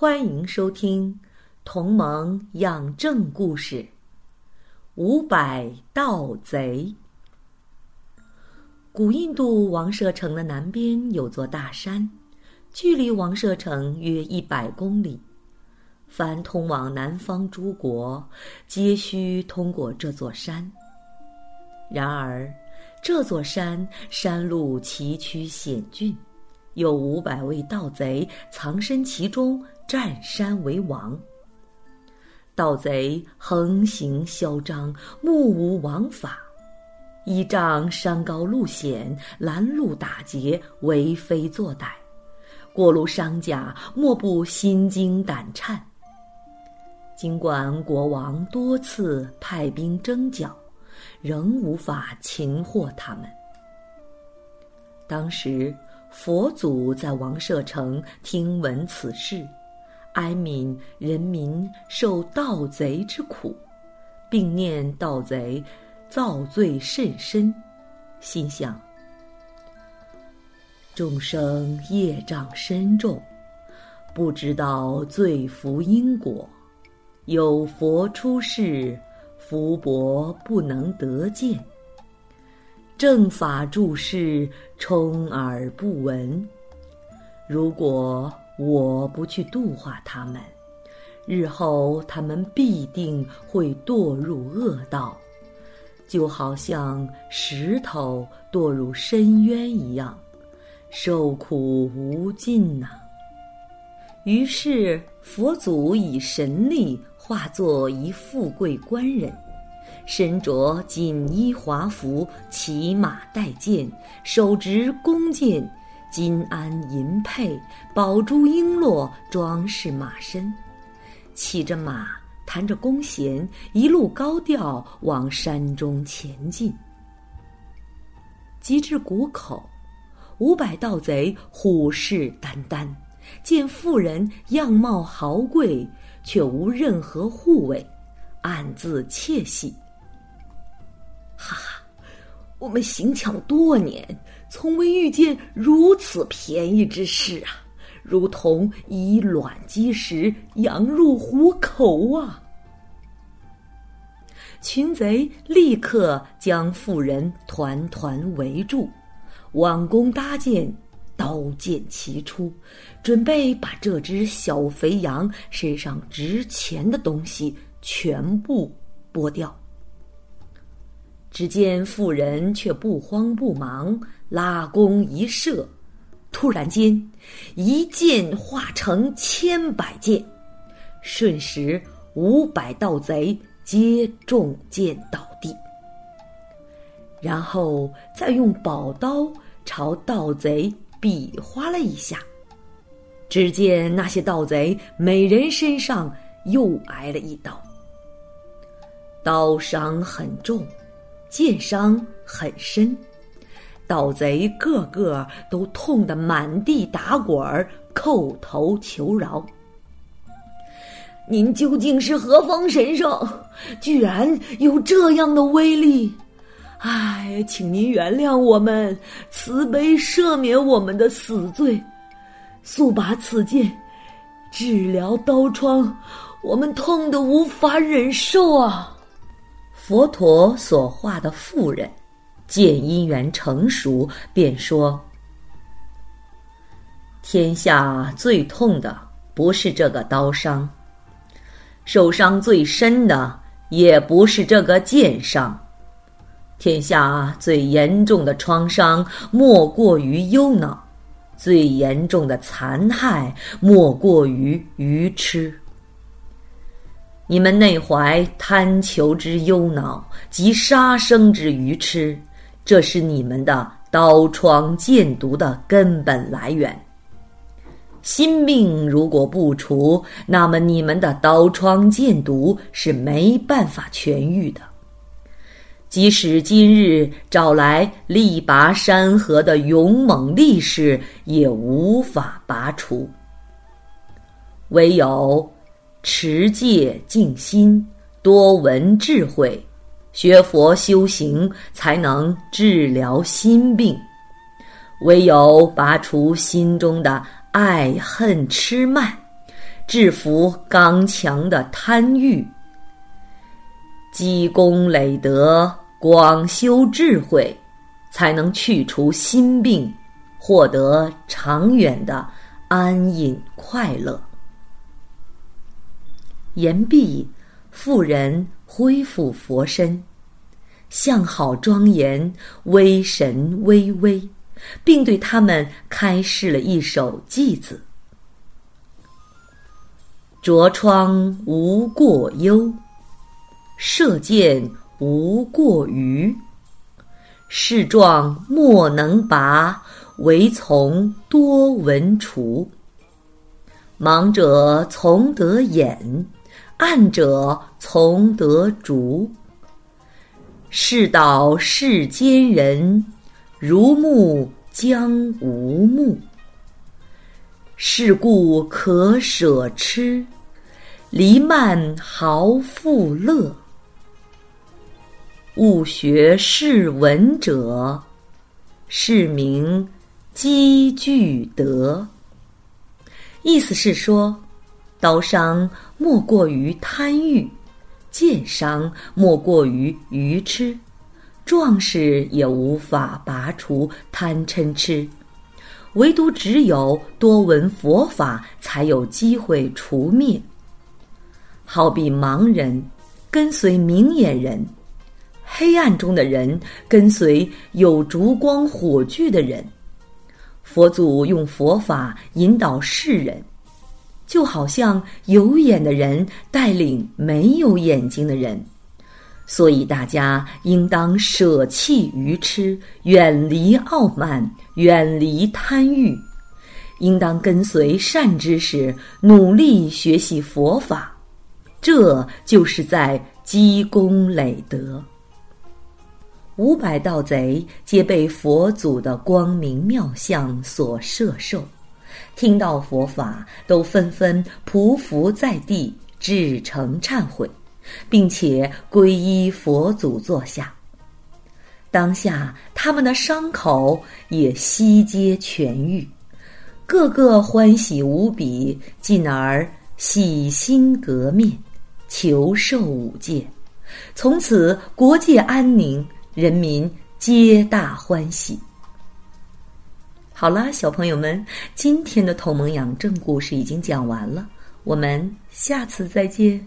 欢迎收听《同盟养正故事》。五百盗贼。古印度王舍城的南边有座大山，距离王舍城约一百公里。凡通往南方诸国，皆需通过这座山。然而，这座山山路崎岖险峻，有五百位盗贼藏身其中。占山为王，盗贼横行嚣张，目无王法，依仗山高路险，拦路打劫，为非作歹，过路商家莫不心惊胆颤。尽管国王多次派兵征剿，仍无法擒获他们。当时佛祖在王舍城听闻此事。哀悯人民受盗贼之苦，并念盗贼造罪甚深，心想：众生业障深重，不知道罪福因果，有佛出世，福薄不能得见，正法注释充耳不闻。如果。我不去度化他们，日后他们必定会堕入恶道，就好像石头堕入深渊一样，受苦无尽呐。于是佛祖以神力化作一富贵官人，身着锦衣华服，骑马带剑，手执弓箭。金鞍银辔，宝珠璎珞装饰马身，骑着马，弹着弓弦，一路高调往山中前进。及至谷口，五百盗贼虎视眈眈，见妇人样貌豪贵，却无任何护卫，暗自窃喜。哈哈，我们行抢多年。从未遇见如此便宜之事啊！如同以卵击石，羊入虎口啊！群贼立刻将妇人团团围住，挽弓搭箭，刀剑齐出，准备把这只小肥羊身上值钱的东西全部剥掉。只见妇人却不慌不忙。拉弓一射，突然间，一箭化成千百箭，瞬时五百盗贼皆中箭倒地。然后再用宝刀朝盗贼比划了一下，只见那些盗贼每人身上又挨了一刀，刀伤很重，剑伤很深。盗贼个个都痛得满地打滚儿，叩头求饶。您究竟是何方神圣？居然有这样的威力！唉，请您原谅我们，慈悲赦免我们的死罪，速把此剑治疗刀疮，我们痛得无法忍受啊！佛陀所化的妇人。见因缘成熟，便说：“天下最痛的不是这个刀伤，受伤最深的也不是这个剑伤，天下最严重的创伤莫过于忧恼，最严重的残害莫过于愚痴。你们内怀贪求之忧恼及杀生之愚痴。”这是你们的刀疮剑毒的根本来源。心病如果不除，那么你们的刀疮剑毒是没办法痊愈的。即使今日找来力拔山河的勇猛力士，也无法拔除。唯有持戒静心，多闻智慧，学佛修行，才能治疗心病。唯有拔除心中的爱恨痴慢，制服刚强的贪欲，积功累德。广修智慧，才能去除心病，获得长远的安隐快乐。言毕，妇人恢复佛身，相好庄严，威神巍巍，并对他们开示了一首偈子：“着窗无过忧，射箭。”无过于，事状莫能拔，唯从多闻除。盲者从得眼，暗者从得竹。世道世间人，如木将无木。是故可舍痴，离慢毫复乐。勿学是文者，是名积聚德。意思是说，刀伤莫过于贪欲，剑伤莫过于愚痴，壮士也无法拔除贪嗔痴，唯独只有多闻佛法，才有机会除灭。好比盲人跟随明眼人。黑暗中的人跟随有烛光火炬的人，佛祖用佛法引导世人，就好像有眼的人带领没有眼睛的人，所以大家应当舍弃愚痴，远离傲慢，远离贪欲，应当跟随善知识，努力学习佛法，这就是在积功累德。五百盗贼皆被佛祖的光明妙相所摄受，听到佛法，都纷纷匍匐在地，至诚忏悔，并且皈依佛祖坐下。当下，他们的伤口也悉皆痊愈，个个欢喜无比，进而洗心革面，求受五戒，从此国界安宁。人民皆大欢喜。好啦，小朋友们，今天的同盟养正故事已经讲完了，我们下次再见。